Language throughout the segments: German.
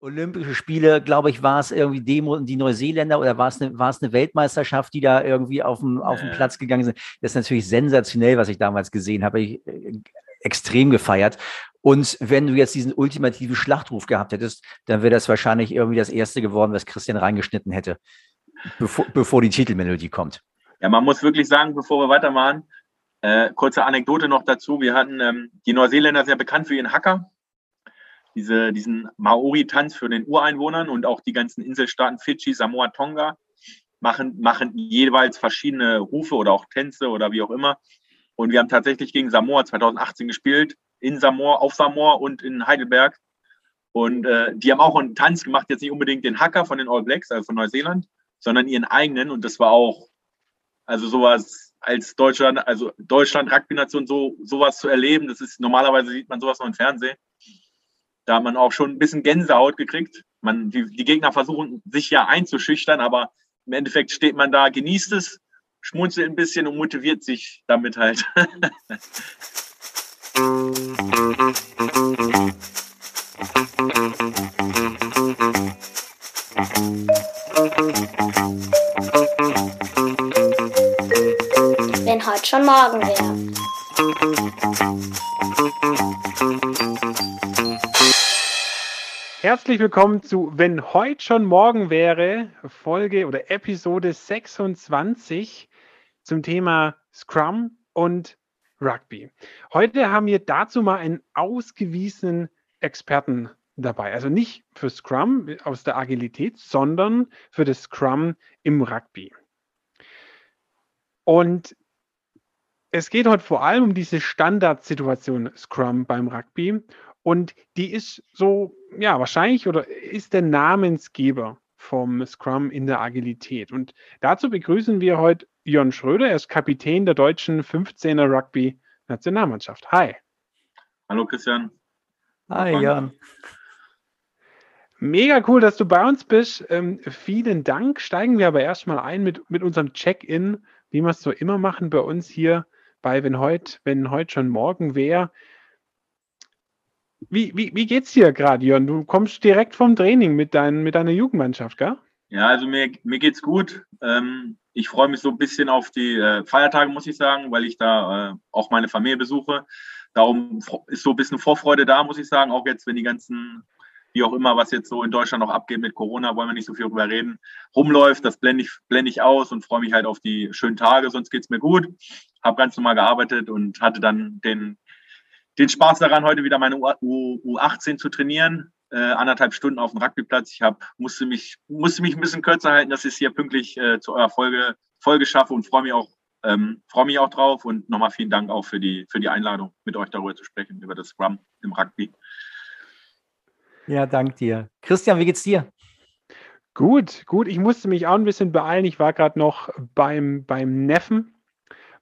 Olympische Spiele, glaube ich, war es irgendwie Demo und die Neuseeländer oder war es eine, war es eine Weltmeisterschaft, die da irgendwie auf dem, auf dem Platz gegangen sind. Das ist natürlich sensationell, was ich damals gesehen habe. Ich äh, extrem gefeiert. Und wenn du jetzt diesen ultimativen Schlachtruf gehabt hättest, dann wäre das wahrscheinlich irgendwie das erste geworden, was Christian reingeschnitten hätte, bevor, bevor die Titelmelodie kommt. Ja, man muss wirklich sagen, bevor wir weitermachen, äh, kurze Anekdote noch dazu. Wir hatten, ähm, die Neuseeländer sehr bekannt für ihren Hacker diese, diesen Maori-Tanz für den Ureinwohnern und auch die ganzen Inselstaaten Fidschi, Samoa, Tonga machen, machen jeweils verschiedene Rufe oder auch Tänze oder wie auch immer. Und wir haben tatsächlich gegen Samoa 2018 gespielt, in Samoa, auf Samoa und in Heidelberg. Und äh, die haben auch einen Tanz gemacht, jetzt nicht unbedingt den Hacker von den All Blacks, also von Neuseeland, sondern ihren eigenen. Und das war auch, also sowas als Deutschland, also Deutschland, Rugby-Nation, so, sowas zu erleben, das ist normalerweise sieht man sowas nur im Fernsehen. Da hat man auch schon ein bisschen Gänsehaut gekriegt. Man, die, die Gegner versuchen sich ja einzuschüchtern, aber im Endeffekt steht man da, genießt es, schmunzelt ein bisschen und motiviert sich damit halt. Wenn heute schon morgen wäre. Herzlich willkommen zu Wenn heute schon morgen wäre, Folge oder Episode 26 zum Thema Scrum und Rugby. Heute haben wir dazu mal einen ausgewiesenen Experten dabei. Also nicht für Scrum aus der Agilität, sondern für das Scrum im Rugby. Und es geht heute vor allem um diese Standardsituation Scrum beim Rugby und die ist so, ja, wahrscheinlich oder ist der Namensgeber vom Scrum in der Agilität. Und dazu begrüßen wir heute Jörn Schröder. Er ist Kapitän der deutschen 15er Rugby Nationalmannschaft. Hi. Hallo Christian. Hi Jörn. Mega cool, dass du bei uns bist. Ähm, vielen Dank. Steigen wir aber erstmal ein mit, mit unserem Check-in, wie wir es so immer machen bei uns hier bei Wenn heute, wenn heute schon morgen wäre. Wie, wie, wie geht's dir gerade, Jörn? Du kommst direkt vom Training mit, dein, mit deiner Jugendmannschaft, gell? Ja, also mir, mir geht's gut. Ähm, ich freue mich so ein bisschen auf die äh, Feiertage, muss ich sagen, weil ich da äh, auch meine Familie besuche. Darum ist so ein bisschen Vorfreude da, muss ich sagen. Auch jetzt, wenn die ganzen, wie auch immer, was jetzt so in Deutschland noch abgeht mit Corona, wollen wir nicht so viel drüber reden, rumläuft. Das blende ich, blende ich aus und freue mich halt auf die schönen Tage. Sonst geht's mir gut. Habe ganz normal gearbeitet und hatte dann den den Spaß daran, heute wieder meine U, U18 zu trainieren. Äh, anderthalb Stunden auf dem Rugbyplatz. Ich hab, musste, mich, musste mich ein bisschen kürzer halten, dass ich es hier pünktlich äh, zu eurer Folge, Folge schaffe und freue mich auch, ähm, freue mich auch drauf. Und nochmal vielen Dank auch für die, für die Einladung, mit euch darüber zu sprechen, über das Scrum im Rugby. Ja, dank dir. Christian, wie geht's dir? Gut, gut. Ich musste mich auch ein bisschen beeilen. Ich war gerade noch beim, beim Neffen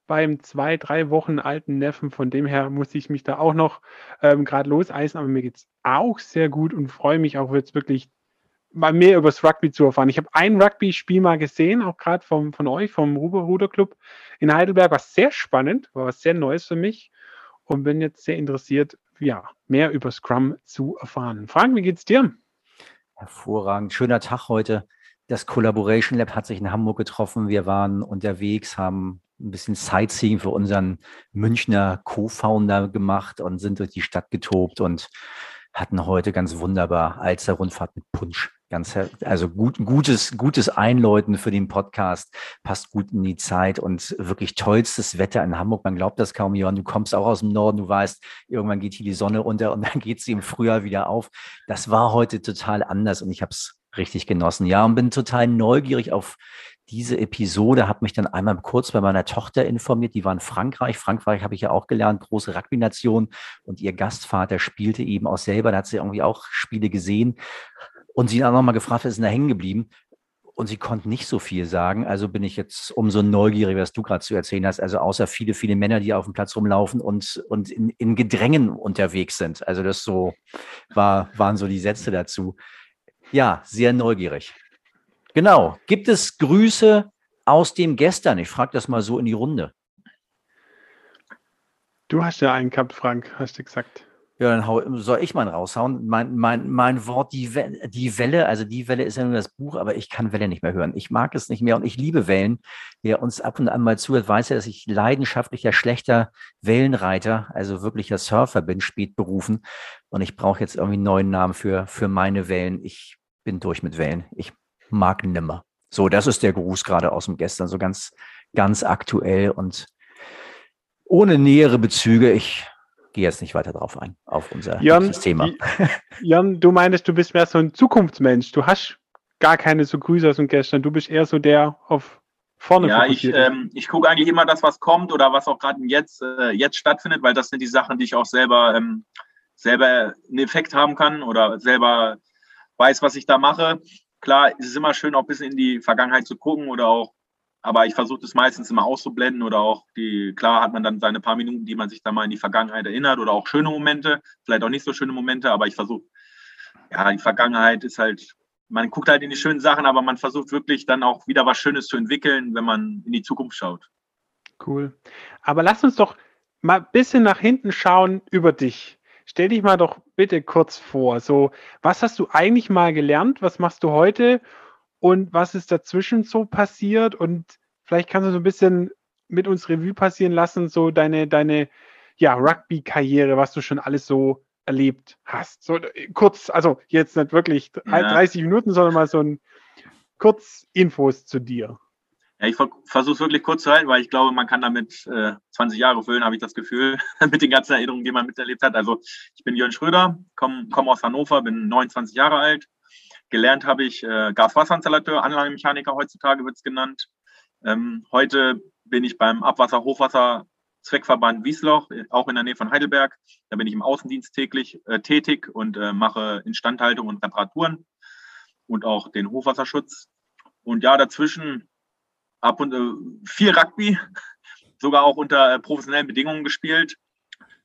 beim zwei, drei Wochen alten Neffen. Von dem her muss ich mich da auch noch ähm, gerade loseisen, aber mir geht es auch sehr gut und freue mich auch jetzt wirklich mal mehr über das Rugby zu erfahren. Ich habe ein Rugby-Spiel mal gesehen, auch gerade von euch, vom Ruber Ruder Club in Heidelberg. War sehr spannend, war was sehr Neues für mich und bin jetzt sehr interessiert, ja, mehr über Scrum zu erfahren. Frank, wie geht's dir? Hervorragend. Schöner Tag heute. Das Collaboration Lab hat sich in Hamburg getroffen. Wir waren unterwegs, haben ein bisschen Sightseeing für unseren Münchner Co-Founder gemacht und sind durch die Stadt getobt und hatten heute ganz wunderbar Alster Rundfahrt mit Punsch. Ganz, also gut, gutes, gutes Einläuten für den Podcast, passt gut in die Zeit und wirklich tollstes Wetter in Hamburg. Man glaubt das kaum, Johann. Du kommst auch aus dem Norden, du weißt, irgendwann geht hier die Sonne unter und dann geht sie im Frühjahr wieder auf. Das war heute total anders und ich habe es richtig genossen. Ja, und bin total neugierig auf diese Episode, habe mich dann einmal kurz bei meiner Tochter informiert, die war in Frankreich. Frankreich habe ich ja auch gelernt, große Rugby-Nation und ihr Gastvater spielte eben auch selber, da hat sie irgendwie auch Spiele gesehen und sie dann nochmal gefragt, was ist denn da hängen geblieben? Und sie konnte nicht so viel sagen. Also bin ich jetzt umso neugieriger, was du gerade zu erzählen hast. Also außer viele, viele Männer, die auf dem Platz rumlaufen und, und in, in Gedrängen unterwegs sind. Also das so war, waren so die Sätze dazu. Ja, sehr neugierig. Genau. Gibt es Grüße aus dem Gestern? Ich frage das mal so in die Runde. Du hast ja einen gehabt, Frank, hast du gesagt. Ja, dann hau, soll ich mal raushauen. Mein, mein, mein Wort, die, Welle, die Welle, also die Welle ist ja nur das Buch, aber ich kann Welle nicht mehr hören. Ich mag es nicht mehr und ich liebe Wellen. Wer uns ab und an mal zuhört, weiß ja, dass ich leidenschaftlicher, schlechter Wellenreiter, also wirklicher Surfer bin, spät berufen. Und ich brauche jetzt irgendwie einen neuen Namen für, für meine Wellen. Ich bin durch mit Wellen. Ich mag nimmer. So, das ist der Gruß gerade aus dem Gestern, so ganz, ganz aktuell und ohne nähere Bezüge. Ich gehe jetzt nicht weiter drauf ein, auf unser Jan, Thema. Jan, du meinst, du bist mehr so ein Zukunftsmensch. Du hast gar keine so Grüße aus dem Gestern. Du bist eher so der auf vorne. Ja, ich, ähm, ich gucke eigentlich immer das, was kommt oder was auch gerade jetzt, äh, jetzt stattfindet, weil das sind die Sachen, die ich auch selber, ähm, selber einen Effekt haben kann oder selber weiß, was ich da mache. Klar, es ist immer schön, auch ein bisschen in die Vergangenheit zu gucken oder auch aber ich versuche das meistens immer auszublenden oder auch die, klar hat man dann seine paar Minuten, die man sich da mal in die Vergangenheit erinnert oder auch schöne Momente, vielleicht auch nicht so schöne Momente, aber ich versuche, ja, die Vergangenheit ist halt, man guckt halt in die schönen Sachen, aber man versucht wirklich dann auch wieder was Schönes zu entwickeln, wenn man in die Zukunft schaut. Cool. Aber lass uns doch mal ein bisschen nach hinten schauen über dich. Stell dich mal doch bitte kurz vor. So, was hast du eigentlich mal gelernt? Was machst du heute? und was ist dazwischen so passiert und vielleicht kannst du so ein bisschen mit uns Revue passieren lassen, so deine, deine ja, Rugby-Karriere, was du schon alles so erlebt hast. So äh, kurz, also jetzt nicht wirklich ja. 30 Minuten, sondern mal so ein kurz Infos zu dir. Ja, ich versuche es wirklich kurz zu halten, weil ich glaube, man kann damit äh, 20 Jahre füllen, habe ich das Gefühl, mit den ganzen Erinnerungen, die man miterlebt hat. Also ich bin Jörn Schröder, komme komm aus Hannover, bin 29 Jahre alt, Gelernt habe ich äh, Gaswasserinstallateur, Anlagenmechaniker heutzutage wird es genannt. Ähm, heute bin ich beim Abwasser-Hochwasser-Zweckverband Wiesloch, auch in der Nähe von Heidelberg. Da bin ich im Außendienst täglich äh, tätig und äh, mache Instandhaltung und Reparaturen und auch den Hochwasserschutz. Und ja, dazwischen ab und äh, viel Rugby, sogar auch unter äh, professionellen Bedingungen gespielt.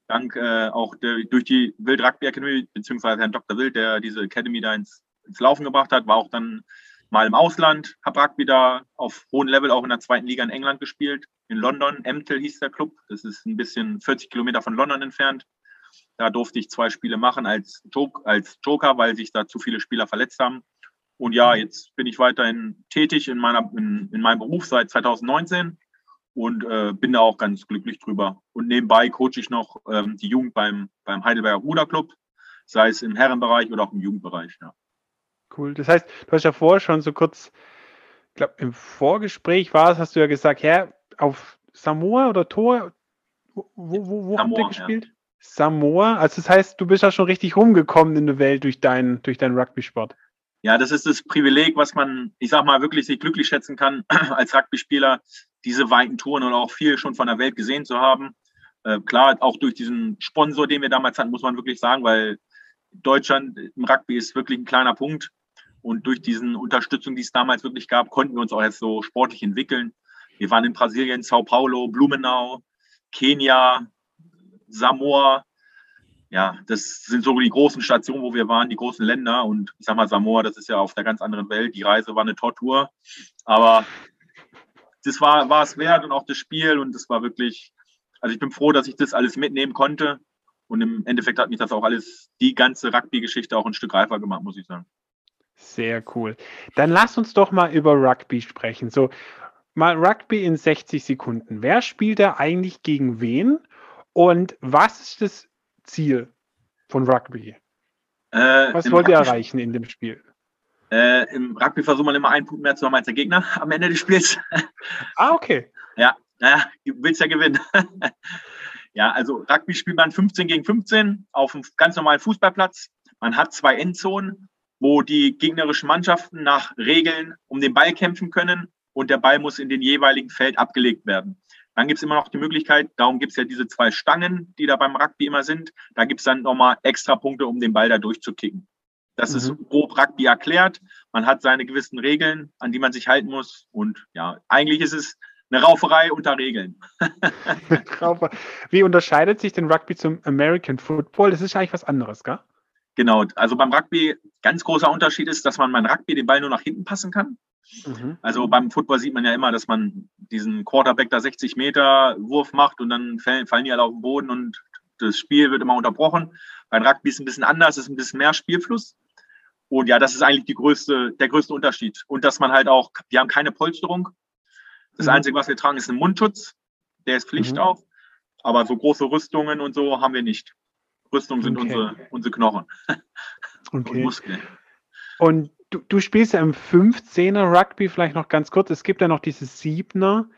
Dank äh, auch der, durch die Wild Rugby Academy, beziehungsweise Herrn Dr. Wild, der diese Academy da ins ins Laufen gebracht hat, war auch dann mal im Ausland, habe Rugby da auf hohem Level auch in der zweiten Liga in England gespielt, in London, Emtel hieß der Club, das ist ein bisschen 40 Kilometer von London entfernt. Da durfte ich zwei Spiele machen als, Joke, als Joker, weil sich da zu viele Spieler verletzt haben. Und ja, jetzt bin ich weiterhin tätig in, meiner, in, in meinem Beruf seit 2019 und äh, bin da auch ganz glücklich drüber. Und nebenbei coache ich noch ähm, die Jugend beim, beim Heidelberger Ruderclub, sei es im Herrenbereich oder auch im Jugendbereich. Ja. Cool. Das heißt, du hast ja vorher schon so kurz, ich glaube, im Vorgespräch war es, hast du ja gesagt, ja, auf Samoa oder Tor, wo, wo, wo habt ihr gespielt? Ja. Samoa, also das heißt, du bist ja schon richtig rumgekommen in der Welt durch deinen, durch deinen Rugby-Sport. Ja, das ist das Privileg, was man, ich sag mal, wirklich sich glücklich schätzen kann, als Rugby-Spieler diese weiten Touren und auch viel schon von der Welt gesehen zu haben. Äh, klar, auch durch diesen Sponsor, den wir damals hatten, muss man wirklich sagen, weil Deutschland im Rugby ist wirklich ein kleiner Punkt. Und durch diesen Unterstützung, die es damals wirklich gab, konnten wir uns auch jetzt so sportlich entwickeln. Wir waren in Brasilien, Sao Paulo, Blumenau, Kenia, Samoa. Ja, das sind so die großen Stationen, wo wir waren, die großen Länder. Und ich sag mal, Samoa, das ist ja auf der ganz anderen Welt. Die Reise war eine Tortur. Aber das war, war es wert und auch das Spiel. Und das war wirklich, also ich bin froh, dass ich das alles mitnehmen konnte. Und im Endeffekt hat mich das auch alles, die ganze Rugby-Geschichte auch ein Stück reifer gemacht, muss ich sagen. Sehr cool. Dann lass uns doch mal über Rugby sprechen. So, mal Rugby in 60 Sekunden. Wer spielt da eigentlich gegen wen? Und was ist das Ziel von Rugby? Äh, was wollt ihr erreichen in dem Spiel? Äh, Im Rugby versucht man immer einen Punkt mehr zu haben als der Gegner am Ende des Spiels. ah, okay. Ja, naja, du willst ja gewinnen. ja, also Rugby spielt man 15 gegen 15 auf einem ganz normalen Fußballplatz. Man hat zwei Endzonen wo die gegnerischen Mannschaften nach Regeln um den Ball kämpfen können und der Ball muss in den jeweiligen Feld abgelegt werden. Dann gibt es immer noch die Möglichkeit, darum gibt es ja diese zwei Stangen, die da beim Rugby immer sind. Da gibt es dann nochmal extra Punkte, um den Ball da durchzukicken. Das mhm. ist grob Rugby erklärt. Man hat seine gewissen Regeln, an die man sich halten muss. Und ja, eigentlich ist es eine Rauferei unter Regeln. Wie unterscheidet sich denn Rugby zum American Football? Das ist eigentlich was anderes, gell? Genau, also beim Rugby ganz großer Unterschied ist, dass man beim Rugby den Ball nur nach hinten passen kann. Mhm. Also beim Football sieht man ja immer, dass man diesen Quarterback da 60 Meter Wurf macht und dann fallen, fallen die alle auf den Boden und das Spiel wird immer unterbrochen. Beim Rugby ist es ein bisschen anders, ist ein bisschen mehr Spielfluss. Und ja, das ist eigentlich größte, der größte Unterschied. Und dass man halt auch, wir haben keine Polsterung. Das mhm. Einzige, was wir tragen, ist ein Mundschutz. Der ist Pflicht mhm. auch. Aber so große Rüstungen und so haben wir nicht. Rüstungen sind okay. unsere, unsere Knochen okay. und Muskeln. Und du, du spielst ja im 15er Rugby vielleicht noch ganz kurz. Es gibt ja noch dieses Siebner.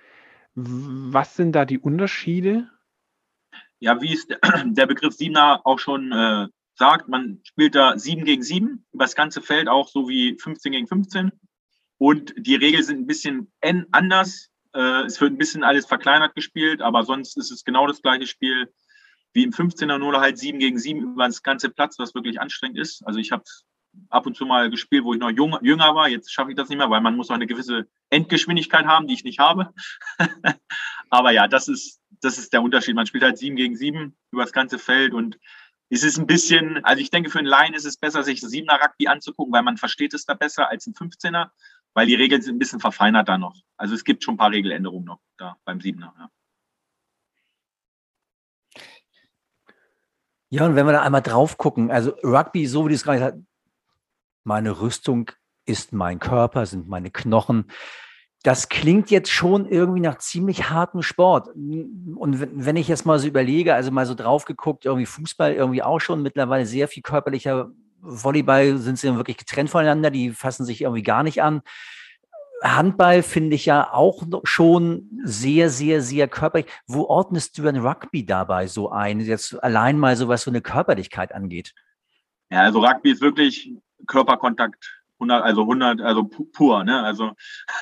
Was sind da die Unterschiede? Ja, wie es der Begriff Siebener auch schon äh, sagt, man spielt da 7 gegen 7 über das ganze Feld, auch so wie 15 gegen 15. Und die Regeln sind ein bisschen anders. Äh, es wird ein bisschen alles verkleinert gespielt, aber sonst ist es genau das gleiche Spiel wie im 15er, nur halt 7 gegen 7 über das ganze Platz, was wirklich anstrengend ist. Also ich habe ab und zu mal gespielt, wo ich noch jung, jünger war. Jetzt schaffe ich das nicht mehr, weil man muss auch eine gewisse Endgeschwindigkeit haben, die ich nicht habe. Aber ja, das ist, das ist der Unterschied. Man spielt halt sieben gegen sieben über das ganze Feld und es ist ein bisschen, also ich denke, für einen Laien ist es besser, sich das Siebener Rugby anzugucken, weil man versteht es da besser als ein 15er, weil die Regeln sind ein bisschen verfeinert da noch. Also es gibt schon ein paar Regeländerungen noch da beim Siebener. Ja. Ja, und wenn wir da einmal drauf gucken, also Rugby, so wie du es gerade meine Rüstung ist mein Körper, sind meine Knochen. Das klingt jetzt schon irgendwie nach ziemlich hartem Sport. Und wenn ich jetzt mal so überlege, also mal so drauf geguckt, irgendwie Fußball irgendwie auch schon mittlerweile sehr viel körperlicher. Volleyball sind sie wirklich getrennt voneinander, die fassen sich irgendwie gar nicht an. Handball finde ich ja auch schon sehr, sehr, sehr körperlich. Wo ordnest du ein Rugby dabei so ein? Jetzt allein mal so, was so eine Körperlichkeit angeht. Ja, also Rugby ist wirklich Körperkontakt 100, also 100, also pur. Ne? Also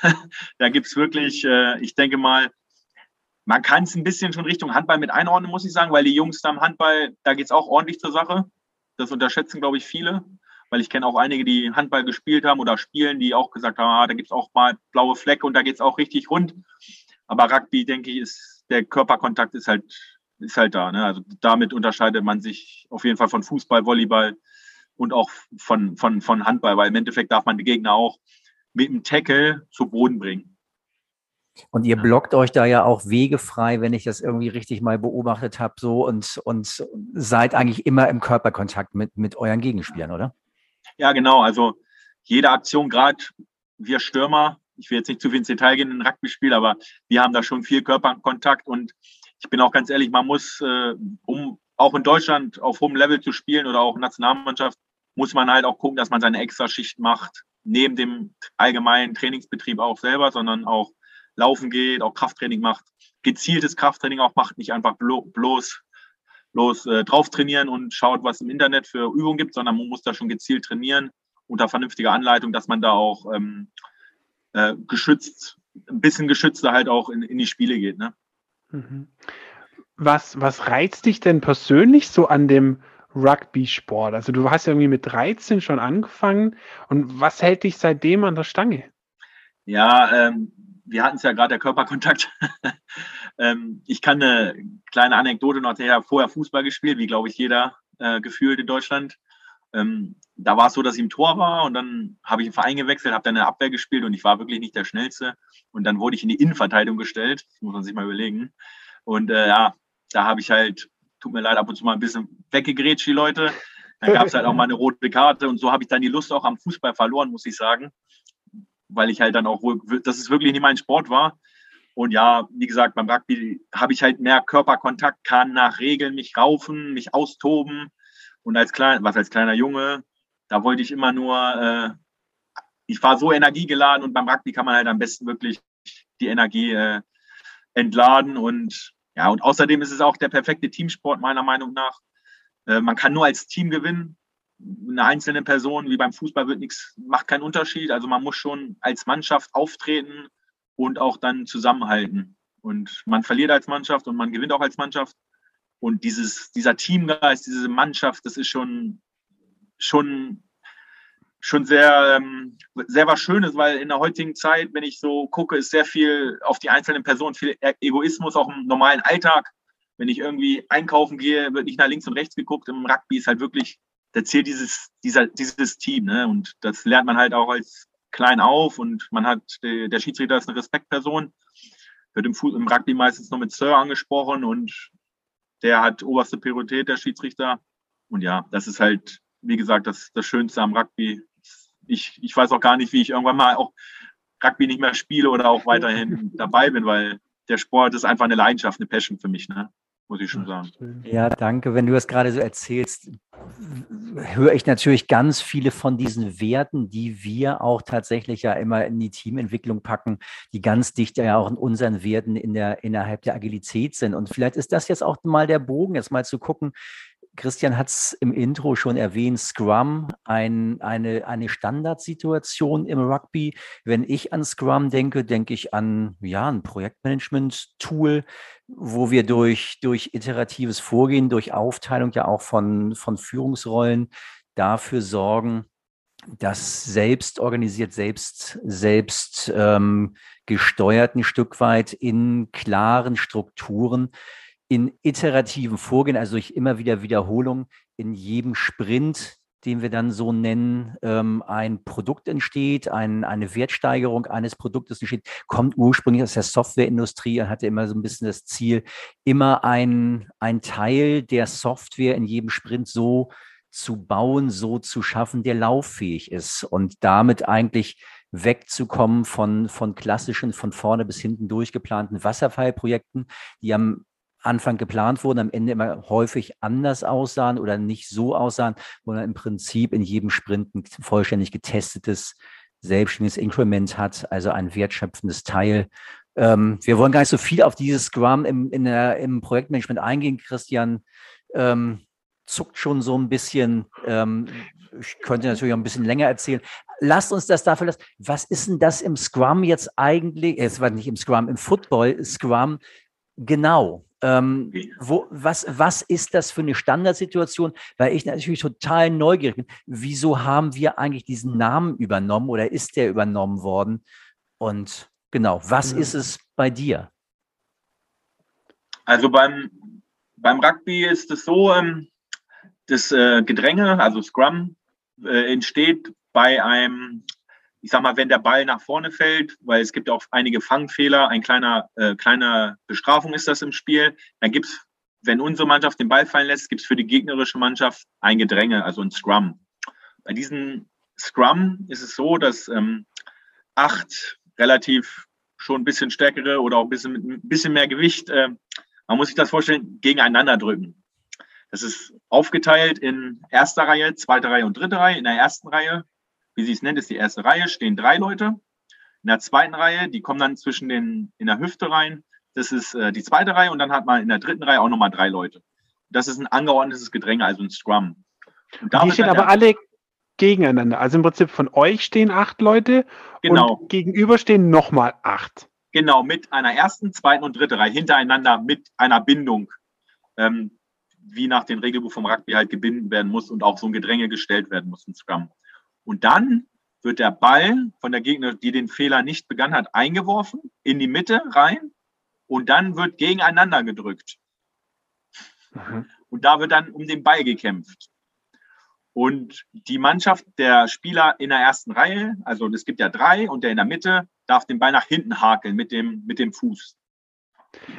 da gibt's wirklich, äh, ich denke mal, man kann es ein bisschen schon Richtung Handball mit einordnen, muss ich sagen, weil die Jungs da im Handball, da geht's auch ordentlich zur Sache. Das unterschätzen, glaube ich, viele, weil ich kenne auch einige, die Handball gespielt haben oder spielen, die auch gesagt haben, ah, da gibt's auch mal blaue Flecke und da geht's auch richtig rund. Aber Rugby, denke ich, ist der Körperkontakt ist halt, ist halt da. Ne? Also damit unterscheidet man sich auf jeden Fall von Fußball, Volleyball, und auch von, von, von Handball, weil im Endeffekt darf man die Gegner auch mit dem Tackle zu Boden bringen. Und ihr blockt euch da ja auch wegefrei, wenn ich das irgendwie richtig mal beobachtet habe, so und, und seid eigentlich immer im Körperkontakt mit, mit euren Gegenspielern, oder? Ja, genau. Also jede Aktion, gerade wir Stürmer, ich will jetzt nicht zu viel ins Detail gehen in ein Rugby-Spiel, aber wir haben da schon viel Körperkontakt und ich bin auch ganz ehrlich, man muss, äh, um auch in Deutschland auf hohem Level zu spielen oder auch Nationalmannschaft, muss man halt auch gucken, dass man seine Extraschicht macht, neben dem allgemeinen Trainingsbetrieb auch selber, sondern auch laufen geht, auch Krafttraining macht, gezieltes Krafttraining auch macht, nicht einfach blo bloß, bloß äh, drauf trainieren und schaut, was im Internet für Übungen gibt, sondern man muss da schon gezielt trainieren unter vernünftiger Anleitung, dass man da auch ähm, äh, geschützt, ein bisschen geschützter halt auch in, in die Spiele geht. Ne? Mhm. Was, was reizt dich denn persönlich so an dem Rugby-Sport? Also du hast ja irgendwie mit 13 schon angefangen und was hält dich seitdem an der Stange? Ja, ähm, wir hatten es ja gerade der Körperkontakt. ähm, ich kann eine kleine Anekdote noch her. Vorher Fußball gespielt, wie glaube ich jeder äh, gefühlt in Deutschland. Ähm, da war es so, dass ich im Tor war und dann habe ich einen Verein gewechselt, habe dann eine Abwehr gespielt und ich war wirklich nicht der Schnellste. Und dann wurde ich in die Innenverteidigung gestellt. Das muss man sich mal überlegen. Und äh, ja, da habe ich halt tut mir leid, ab und zu mal ein bisschen weggegrätscht, die Leute. Dann gab es halt auch mal eine rote Karte und so habe ich dann die Lust auch am Fußball verloren, muss ich sagen. Weil ich halt dann auch dass es wirklich nicht mein Sport war. Und ja, wie gesagt, beim Rugby habe ich halt mehr Körperkontakt, kann nach Regeln mich raufen, mich austoben. Und als klein, was als kleiner Junge, da wollte ich immer nur, äh, ich war so energiegeladen und beim Rugby kann man halt am besten wirklich die Energie äh, entladen und ja, und außerdem ist es auch der perfekte Teamsport meiner Meinung nach. Äh, man kann nur als Team gewinnen. Eine einzelne Person, wie beim Fußball, wird nichts, macht keinen Unterschied. Also man muss schon als Mannschaft auftreten und auch dann zusammenhalten. Und man verliert als Mannschaft und man gewinnt auch als Mannschaft. Und dieses, dieser Teamgeist, diese Mannschaft, das ist schon, schon schon sehr, ähm, sehr was Schönes, weil in der heutigen Zeit, wenn ich so gucke, ist sehr viel auf die einzelnen Personen, viel e-, Egoismus auch im normalen Alltag. Wenn ich irgendwie einkaufen gehe, wird nicht nach links und rechts geguckt. Im Rugby ist halt wirklich, da zählt dieses, dieser, dieses Team. Ne? Und das lernt man halt auch als klein auf und man hat, der Schiedsrichter ist eine Respektperson, wird im, im Rugby meistens noch mit Sir angesprochen und der hat oberste Priorität, der Schiedsrichter und ja, das ist halt, wie gesagt, das, das Schönste am Rugby. Ich, ich weiß auch gar nicht, wie ich irgendwann mal auch Rugby nicht mehr spiele oder auch weiterhin dabei bin, weil der Sport ist einfach eine Leidenschaft, eine Passion für mich, ne? muss ich schon sagen. Ja, danke. Wenn du das gerade so erzählst, höre ich natürlich ganz viele von diesen Werten, die wir auch tatsächlich ja immer in die Teamentwicklung packen, die ganz dicht ja auch in unseren Werten in der, innerhalb der Agilität sind. Und vielleicht ist das jetzt auch mal der Bogen, jetzt mal zu gucken, Christian hat es im Intro schon erwähnt, Scrum, ein, eine, eine Standardsituation im Rugby. Wenn ich an Scrum denke, denke ich an ja, ein Projektmanagement-Tool, wo wir durch, durch iteratives Vorgehen, durch Aufteilung ja auch von, von Führungsrollen dafür sorgen, dass selbst organisiert, selbst, selbst ähm, gesteuert ein Stück weit in klaren Strukturen in iterativen Vorgehen, also durch immer wieder Wiederholung, in jedem Sprint, den wir dann so nennen, ähm, ein Produkt entsteht, ein, eine Wertsteigerung eines Produktes entsteht, kommt ursprünglich aus der Softwareindustrie und hatte immer so ein bisschen das Ziel, immer ein, ein Teil der Software in jedem Sprint so zu bauen, so zu schaffen, der lauffähig ist und damit eigentlich wegzukommen von, von klassischen, von vorne bis hinten durchgeplanten Wasserfallprojekten, die am Anfang geplant wurden, am Ende immer häufig anders aussahen oder nicht so aussahen, wo man im Prinzip in jedem Sprint ein vollständig getestetes, selbstständiges Increment hat, also ein wertschöpfendes Teil. Ähm, wir wollen gar nicht so viel auf dieses Scrum im, in der, im Projektmanagement eingehen. Christian ähm, zuckt schon so ein bisschen. Ähm, ich könnte natürlich auch ein bisschen länger erzählen. Lasst uns das dafür lassen. Was ist denn das im Scrum jetzt eigentlich? Es war nicht im Scrum, im Football Scrum genau. Ähm, wo, was, was ist das für eine Standardsituation? Weil ich natürlich total neugierig bin. Wieso haben wir eigentlich diesen Namen übernommen oder ist der übernommen worden? Und genau, was mhm. ist es bei dir? Also beim, beim Rugby ist es so, ähm, das äh, Gedränge, also Scrum, äh, entsteht bei einem ich sag mal, wenn der Ball nach vorne fällt, weil es gibt auch einige Fangfehler, ein kleiner, äh, kleiner Bestrafung ist das im Spiel, dann gibt's, wenn unsere Mannschaft den Ball fallen lässt, gibt's für die gegnerische Mannschaft ein Gedränge, also ein Scrum. Bei diesem Scrum ist es so, dass ähm, acht relativ schon ein bisschen stärkere oder auch ein bisschen, ein bisschen mehr Gewicht, äh, man muss sich das vorstellen, gegeneinander drücken. Das ist aufgeteilt in erster Reihe, zweite Reihe und dritte Reihe. In der ersten Reihe wie sie es nennt, ist die erste Reihe, stehen drei Leute. In der zweiten Reihe, die kommen dann zwischen den, in der Hüfte rein. Das ist äh, die zweite Reihe und dann hat man in der dritten Reihe auch nochmal drei Leute. Das ist ein angeordnetes Gedränge, also ein Scrum. die stehen aber alle gegeneinander. Also im Prinzip von euch stehen acht Leute genau. und gegenüber stehen nochmal acht. Genau, mit einer ersten, zweiten und dritten Reihe hintereinander mit einer Bindung, ähm, wie nach dem Regelbuch vom Rugby halt gebinden werden muss und auch so ein Gedränge gestellt werden muss, ein Scrum. Und dann wird der Ball von der Gegner, die den Fehler nicht begangen hat, eingeworfen in die Mitte rein und dann wird gegeneinander gedrückt. Mhm. Und da wird dann um den Ball gekämpft. Und die Mannschaft der Spieler in der ersten Reihe, also es gibt ja drei und der in der Mitte, darf den Ball nach hinten hakeln mit dem, mit dem Fuß.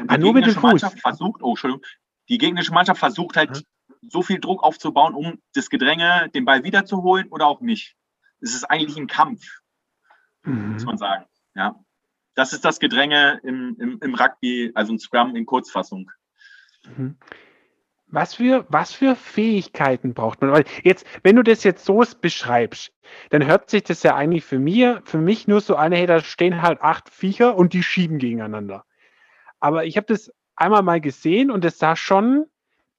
ah, nur mit dem Fuß. Versucht, oh, Entschuldigung, die gegnerische Mannschaft versucht halt mhm so viel Druck aufzubauen, um das Gedränge, den Ball wiederzuholen oder auch nicht. Es ist eigentlich ein Kampf, mhm. muss man sagen. Ja. Das ist das Gedränge im, im, im Rugby, also ein Scrum in Kurzfassung. Mhm. Was für, was für Fähigkeiten braucht man? Weil jetzt, wenn du das jetzt so beschreibst, dann hört sich das ja eigentlich für mir, für mich nur so an, hey, da stehen halt acht Viecher und die schieben gegeneinander. Aber ich habe das einmal mal gesehen und es sah schon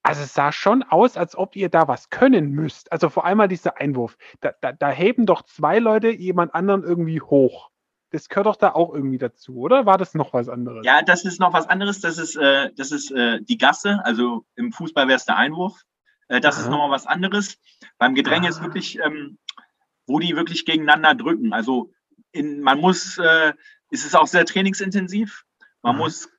also es sah schon aus, als ob ihr da was können müsst. Also vor allem mal dieser Einwurf. Da, da, da heben doch zwei Leute jemand anderen irgendwie hoch. Das gehört doch da auch irgendwie dazu, oder? War das noch was anderes? Ja, das ist noch was anderes. Das ist, äh, das ist äh, die Gasse. Also im Fußball wäre es der Einwurf. Äh, das Aha. ist nochmal was anderes. Beim Gedränge ah. ist wirklich, ähm, wo die wirklich gegeneinander drücken. Also in, man muss, äh, es ist auch sehr trainingsintensiv. Man Aha. muss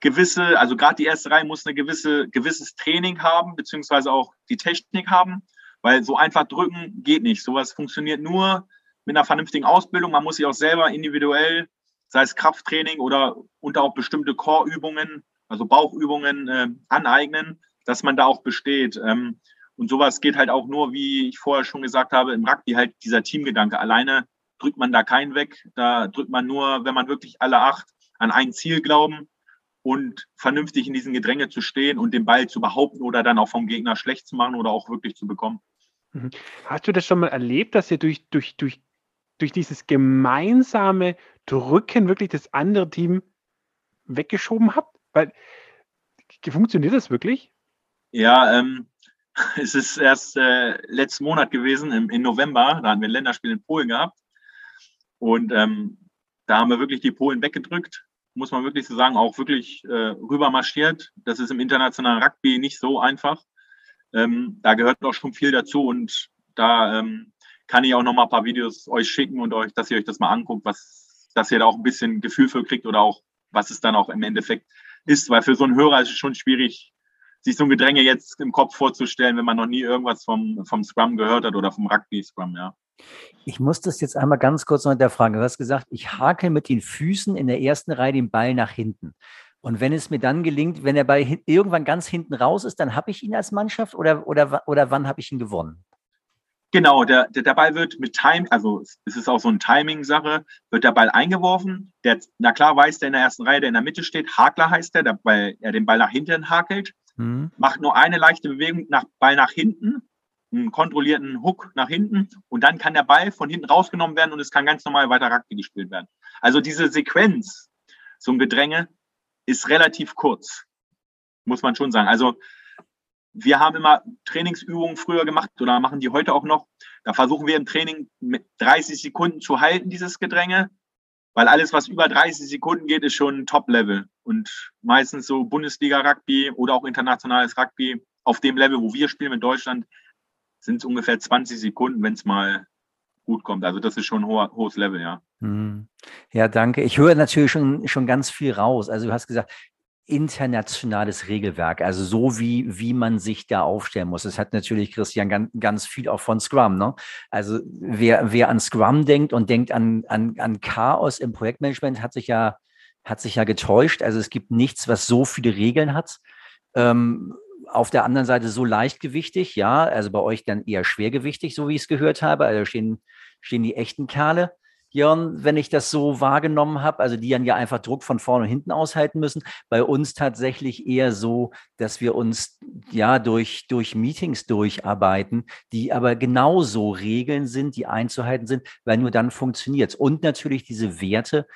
gewisse, also gerade die erste Reihe muss eine gewisse, gewisses Training haben, beziehungsweise auch die Technik haben, weil so einfach drücken geht nicht. Sowas funktioniert nur mit einer vernünftigen Ausbildung. Man muss sich auch selber individuell, sei es Krafttraining oder unter auch bestimmte Core-Übungen, also Bauchübungen äh, aneignen, dass man da auch besteht. Ähm, Und sowas geht halt auch nur, wie ich vorher schon gesagt habe, im Rugby halt dieser Teamgedanke. Alleine drückt man da keinen weg. Da drückt man nur, wenn man wirklich alle acht an ein Ziel glauben und vernünftig in diesem Gedränge zu stehen und den Ball zu behaupten oder dann auch vom Gegner schlecht zu machen oder auch wirklich zu bekommen. Mhm. Hast du das schon mal erlebt, dass ihr durch, durch, durch, durch dieses gemeinsame Drücken wirklich das andere Team weggeschoben habt? Weil funktioniert das wirklich? Ja, ähm, es ist erst äh, letzten Monat gewesen, im, im November. Da hatten wir ein Länderspiel in Polen gehabt. Und ähm, da haben wir wirklich die Polen weggedrückt, muss man wirklich so sagen, auch wirklich äh, rüber marschiert. Das ist im internationalen Rugby nicht so einfach. Ähm, da gehört auch schon viel dazu und da ähm, kann ich auch noch mal ein paar Videos euch schicken und euch, dass ihr euch das mal anguckt, was, dass ihr da auch ein bisschen Gefühl für kriegt oder auch, was es dann auch im Endeffekt ist, weil für so einen Hörer ist es schon schwierig, sich so ein Gedränge jetzt im Kopf vorzustellen, wenn man noch nie irgendwas vom, vom Scrum gehört hat oder vom Rugby-Scrum, ja. Ich muss das jetzt einmal ganz kurz noch hinterfragen. Du hast gesagt, ich hake mit den Füßen in der ersten Reihe den Ball nach hinten. Und wenn es mir dann gelingt, wenn er bei irgendwann ganz hinten raus ist, dann habe ich ihn als Mannschaft oder, oder, oder wann habe ich ihn gewonnen? Genau, der, der, der Ball wird mit Time, also es ist auch so eine Timing-Sache, wird der Ball eingeworfen. Der, na klar weiß der in der ersten Reihe, der in der Mitte steht, Hakler heißt der, der weil er den Ball nach hinten hakelt, mhm. macht nur eine leichte Bewegung nach Ball nach hinten, einen kontrollierten Hook nach hinten und dann kann der Ball von hinten rausgenommen werden und es kann ganz normal weiter Rugby gespielt werden. Also diese Sequenz, ein Gedränge, ist relativ kurz, muss man schon sagen. Also wir haben immer Trainingsübungen früher gemacht oder machen die heute auch noch. Da versuchen wir im Training mit 30 Sekunden zu halten, dieses Gedränge, weil alles, was über 30 Sekunden geht, ist schon Top-Level. Und meistens so Bundesliga-Rugby oder auch internationales Rugby auf dem Level, wo wir spielen in Deutschland, sind es ungefähr 20 Sekunden, wenn es mal gut kommt. Also das ist schon ein hoher, hohes Level, ja. Hm. Ja, danke. Ich höre natürlich schon, schon ganz viel raus. Also du hast gesagt, internationales Regelwerk, also so wie, wie man sich da aufstellen muss. Das hat natürlich Christian ganz, ganz viel auch von Scrum. Ne? Also wer, wer an Scrum denkt und denkt an, an, an Chaos im Projektmanagement, hat sich ja, hat sich ja getäuscht. Also es gibt nichts, was so viele Regeln hat. Ähm, auf der anderen Seite so leichtgewichtig, ja, also bei euch dann eher schwergewichtig, so wie ich es gehört habe. Also stehen, stehen die echten Kerle. Jörn, wenn ich das so wahrgenommen habe, also die dann ja einfach Druck von vorne und hinten aushalten müssen. Bei uns tatsächlich eher so, dass wir uns ja durch, durch Meetings durcharbeiten, die aber genauso Regeln sind, die einzuhalten sind, weil nur dann funktioniert Und natürlich diese Werte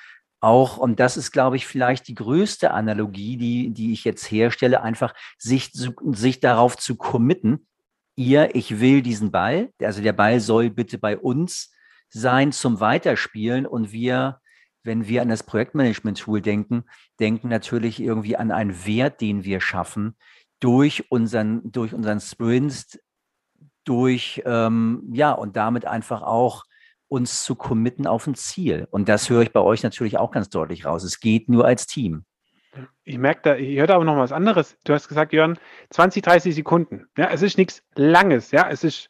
auch, und das ist, glaube ich, vielleicht die größte Analogie, die, die ich jetzt herstelle, einfach sich, sich darauf zu committen, ihr, ich will diesen Ball, also der Ball soll bitte bei uns sein zum Weiterspielen. Und wir, wenn wir an das Projektmanagement-Tool denken, denken natürlich irgendwie an einen Wert, den wir schaffen durch unseren, durch unseren Sprint, durch, ähm, ja, und damit einfach auch uns zu committen auf ein Ziel. Und das höre ich bei euch natürlich auch ganz deutlich raus. Es geht nur als Team. Ich merke da, ich höre da aber noch was anderes. Du hast gesagt, Jörn, 20, 30 Sekunden. Ja, es ist nichts Langes. Ja, es ist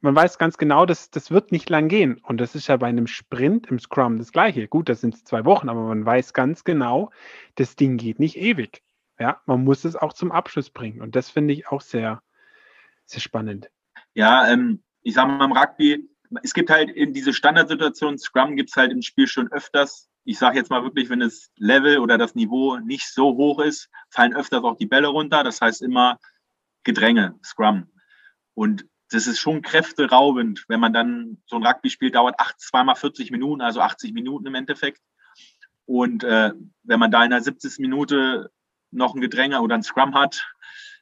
man weiß ganz genau, dass das wird nicht lang gehen. Und das ist ja bei einem Sprint im Scrum das Gleiche. Gut, das sind zwei Wochen, aber man weiß ganz genau, das Ding geht nicht ewig. Ja, man muss es auch zum Abschluss bringen. Und das finde ich auch sehr, sehr spannend. Ja, ähm, ich sage mal im Rugby, es gibt halt in diese Standardsituation, Scrum gibt es halt im Spiel schon öfters. Ich sage jetzt mal wirklich, wenn das Level oder das Niveau nicht so hoch ist, fallen öfters auch die Bälle runter. Das heißt immer Gedränge, Scrum. Und das ist schon kräfteraubend, wenn man dann so ein Rugby-Spiel dauert acht, zweimal 40 Minuten, also 80 Minuten im Endeffekt. Und äh, wenn man da in der 70. Minute noch ein Gedränge oder ein Scrum hat,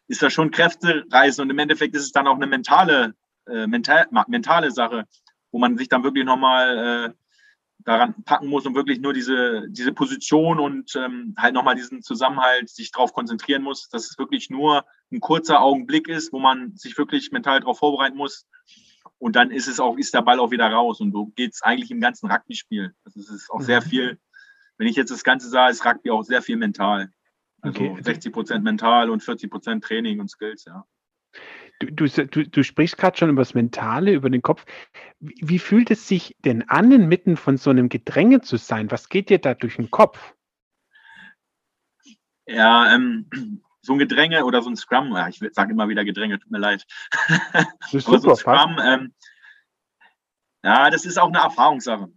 ist das schon Kräftereisen und im Endeffekt ist es dann auch eine mentale, äh, mental, mentale Sache, wo man sich dann wirklich nochmal äh, daran packen muss und wirklich nur diese, diese Position und ähm, halt nochmal diesen Zusammenhalt sich darauf konzentrieren muss, dass es wirklich nur ein kurzer Augenblick ist, wo man sich wirklich mental darauf vorbereiten muss. Und dann ist es auch, ist der Ball auch wieder raus. Und so geht es eigentlich im ganzen Rugby-Spiel. Also es ist auch sehr mhm. viel, wenn ich jetzt das Ganze sah, ist Rugby auch sehr viel mental. Also okay. 60 Prozent mental und 40 Prozent Training und Skills, ja. Du, du, du, sprichst gerade schon über das Mentale, über den Kopf. Wie, wie, fühlt es sich denn an, inmitten von so einem Gedränge zu sein? Was geht dir da durch den Kopf? Ja, ähm, so ein Gedränge oder so ein Scrum, ja, ich sage immer wieder Gedränge, tut mir leid. Das Aber so ein super, Scrum, ähm, ja, das ist auch eine Erfahrungssache.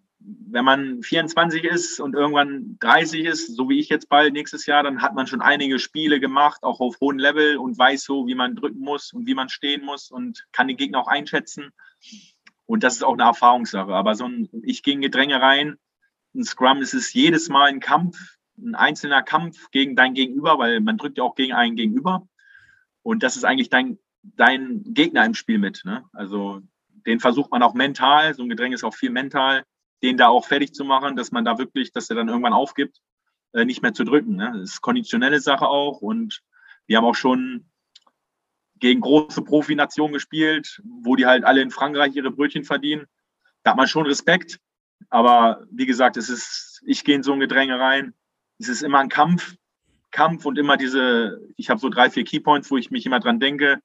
Wenn man 24 ist und irgendwann 30 ist, so wie ich jetzt bald nächstes Jahr, dann hat man schon einige Spiele gemacht, auch auf hohem Level und weiß so, wie man drücken muss und wie man stehen muss und kann den Gegner auch einschätzen. Und das ist auch eine Erfahrungssache. Aber so ein, ich gehe in Gedränge rein. Ein Scrum ist es jedes Mal ein Kampf, ein einzelner Kampf gegen dein Gegenüber, weil man drückt ja auch gegen einen Gegenüber. Und das ist eigentlich dein, dein Gegner im Spiel mit. Ne? Also den versucht man auch mental, so ein Gedränge ist auch viel mental, den da auch fertig zu machen, dass man da wirklich, dass er dann irgendwann aufgibt, äh, nicht mehr zu drücken. Ne? Das ist konditionelle Sache auch. Und wir haben auch schon gegen große Profinationen gespielt, wo die halt alle in Frankreich ihre Brötchen verdienen. Da hat man schon Respekt. Aber wie gesagt, es ist, ich gehe in so ein Gedränge rein. Es ist immer ein Kampf, Kampf und immer diese, ich habe so drei, vier Keypoints, wo ich mich immer dran denke.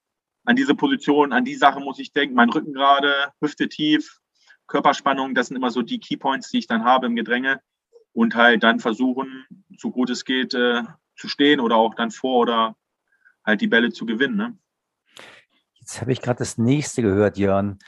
An diese Position, an die Sache muss ich denken. Mein Rücken gerade, Hüfte tief, Körperspannung, das sind immer so die Keypoints, die ich dann habe im Gedränge. Und halt dann versuchen, so gut es geht, äh, zu stehen oder auch dann vor oder halt die Bälle zu gewinnen. Ne? Jetzt habe ich gerade das nächste gehört, Jörn.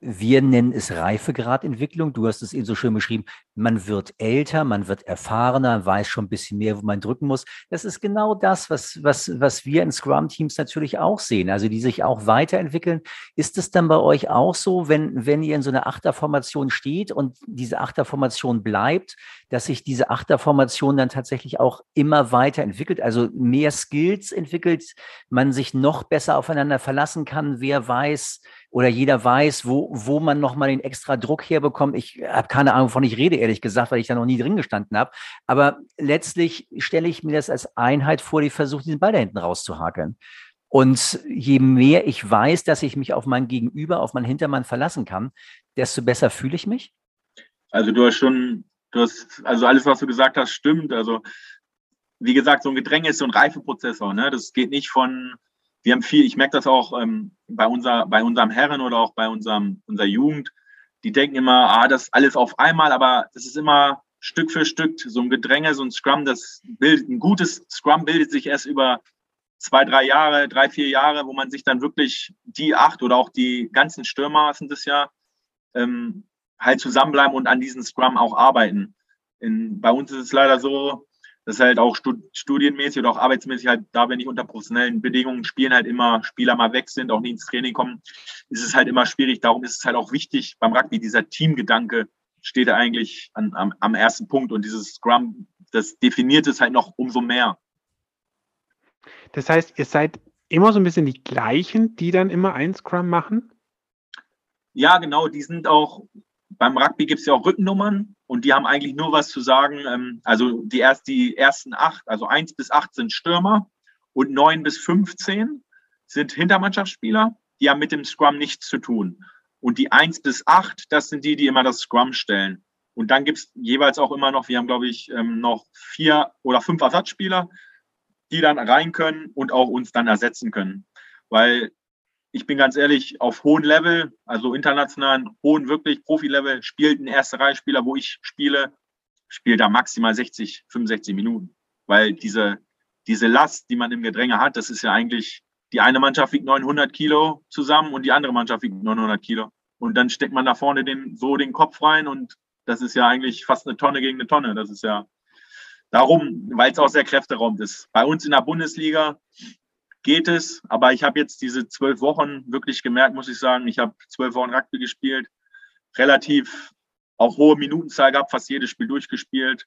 Wir nennen es Reifegradentwicklung. Du hast es eben so schön beschrieben. Man wird älter, man wird erfahrener, weiß schon ein bisschen mehr, wo man drücken muss. Das ist genau das, was, was, was wir in Scrum-Teams natürlich auch sehen, also die sich auch weiterentwickeln. Ist es dann bei euch auch so, wenn, wenn ihr in so einer Achterformation steht und diese Achterformation bleibt, dass sich diese Achterformation dann tatsächlich auch immer weiterentwickelt, also mehr Skills entwickelt, man sich noch besser aufeinander verlassen kann, wer weiß, oder jeder weiß, wo, wo man nochmal den extra Druck herbekommt. Ich habe keine Ahnung, wovon ich rede, ehrlich gesagt, weil ich da noch nie drin gestanden habe. Aber letztlich stelle ich mir das als Einheit vor, die versucht, diesen Ball da hinten rauszuhakeln. Und je mehr ich weiß, dass ich mich auf mein Gegenüber, auf meinen Hintermann verlassen kann, desto besser fühle ich mich. Also du hast schon, du hast, also alles, was du gesagt hast, stimmt. Also wie gesagt, so ein Gedränge ist so ein Reifeprozessor. Ne? Das geht nicht von, wir haben viel, ich merke das auch ähm, bei, unser, bei unserem Herren oder auch bei unserem, unserer Jugend, die denken immer, ah, das alles auf einmal, aber das ist immer Stück für Stück, so ein Gedränge, so ein Scrum, das bildet, ein gutes Scrum bildet sich erst über zwei, drei Jahre, drei, vier Jahre, wo man sich dann wirklich die acht oder auch die ganzen Stürmer sind es ja, ähm, halt zusammenbleiben und an diesen Scrum auch arbeiten. In, bei uns ist es leider so, das ist halt auch studienmäßig oder auch arbeitsmäßig halt, da wenn ich unter professionellen Bedingungen spielen, halt immer Spieler mal weg sind, auch nie ins Training kommen, ist es halt immer schwierig. Darum ist es halt auch wichtig beim Rugby, dieser Teamgedanke steht eigentlich an, am, am ersten Punkt und dieses Scrum, das definiert es halt noch umso mehr. Das heißt, ihr seid immer so ein bisschen die gleichen, die dann immer ein Scrum machen? Ja, genau, die sind auch beim Rugby gibt es ja auch Rückennummern und die haben eigentlich nur was zu sagen. Ähm, also die, erst, die ersten acht, also eins bis acht sind Stürmer und neun bis 15 sind Hintermannschaftsspieler. Die haben mit dem Scrum nichts zu tun. Und die eins bis acht, das sind die, die immer das Scrum stellen. Und dann gibt es jeweils auch immer noch, wir haben, glaube ich, ähm, noch vier oder fünf Ersatzspieler, die dann rein können und auch uns dann ersetzen können. Weil ich bin ganz ehrlich, auf hohem Level, also internationalen, hohen wirklich Profi-Level, spielt ein erste Reihe-Spieler, wo ich spiele, spielt da maximal 60, 65 Minuten. Weil diese, diese Last, die man im Gedränge hat, das ist ja eigentlich, die eine Mannschaft wiegt 900 Kilo zusammen und die andere Mannschaft wiegt 900 Kilo. Und dann steckt man da vorne den, so den Kopf rein und das ist ja eigentlich fast eine Tonne gegen eine Tonne. Das ist ja darum, weil es auch sehr kräfteraumt ist. Bei uns in der Bundesliga geht es. Aber ich habe jetzt diese zwölf Wochen wirklich gemerkt, muss ich sagen, ich habe zwölf Wochen Rugby gespielt, relativ auch hohe Minutenzahl gehabt, fast jedes Spiel durchgespielt.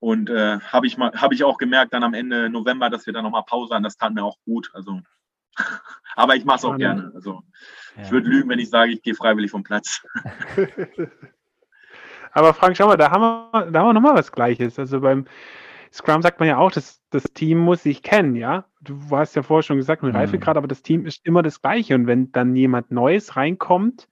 Und äh, habe ich mal, habe ich auch gemerkt dann am Ende November, dass wir dann nochmal Pause haben. Das tat mir auch gut. Also, aber ich mache es auch ja, gerne. Also ja. ich würde lügen, wenn ich sage, ich gehe freiwillig vom Platz. aber Frank, schau mal, da haben wir, da haben wir nochmal was Gleiches. Also beim Scrum sagt man ja auch, das, das Team muss sich kennen, ja. Du hast ja vorher schon gesagt, mhm. Reifegrad, aber das Team ist immer das Gleiche. Und wenn dann jemand Neues reinkommt,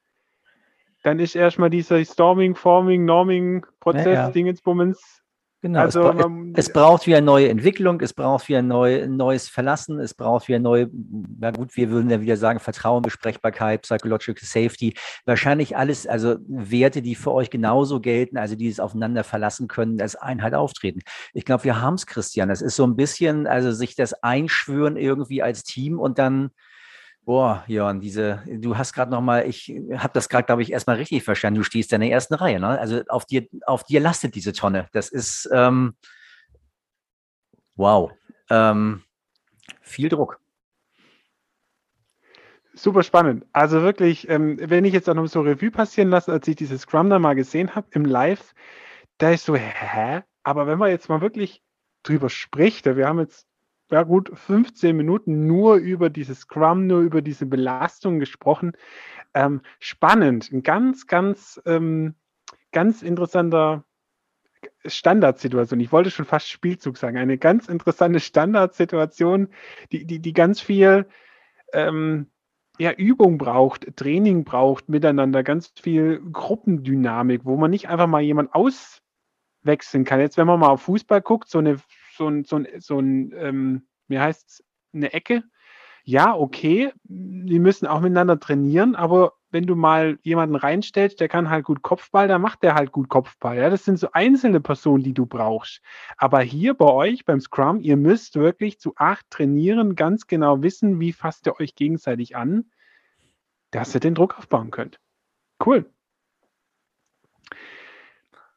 dann ist erstmal dieser Storming, Forming, Norming Prozess, ja, ja. Dingensbummens Genau, also, es, man, es, braucht wieder neue Entwicklung, es braucht wieder neu, neues Verlassen, es braucht wieder neue, na gut, wir würden ja wieder sagen, Vertrauen, Besprechbarkeit, Psychological Safety, wahrscheinlich alles, also Werte, die für euch genauso gelten, also dieses aufeinander verlassen können, als Einheit auftreten. Ich glaube, wir haben es, Christian. Das ist so ein bisschen, also sich das einschwören irgendwie als Team und dann Boah, Jörn, diese, du hast gerade nochmal, ich habe das gerade, glaube ich, erstmal richtig verstanden. Du stehst in der ersten Reihe, ne? Also auf dir, auf dir lastet diese Tonne. Das ist ähm, wow. Ähm, viel Druck. Super spannend. Also wirklich, ähm, wenn ich jetzt auch noch so Revue passieren lasse, als ich dieses Scrum da mal gesehen habe im Live, da ist so, hä? Aber wenn man jetzt mal wirklich drüber spricht, wir haben jetzt ja gut 15 Minuten nur über dieses Scrum, nur über diese Belastung gesprochen. Ähm, spannend, ein ganz, ganz, ähm, ganz interessanter Standardsituation. Ich wollte schon fast Spielzug sagen. Eine ganz interessante Standardsituation, die, die, die ganz viel ähm, ja, Übung braucht, Training braucht miteinander, ganz viel Gruppendynamik, wo man nicht einfach mal jemand auswechseln kann. Jetzt, wenn man mal auf Fußball guckt, so eine so ein, so ein, so ein ähm, wie heißt es, eine Ecke. Ja, okay, die müssen auch miteinander trainieren, aber wenn du mal jemanden reinstellst, der kann halt gut Kopfball, dann macht der halt gut Kopfball. Ja, das sind so einzelne Personen, die du brauchst. Aber hier bei euch beim Scrum, ihr müsst wirklich zu acht trainieren, ganz genau wissen, wie fasst ihr euch gegenseitig an, dass ihr den Druck aufbauen könnt. Cool.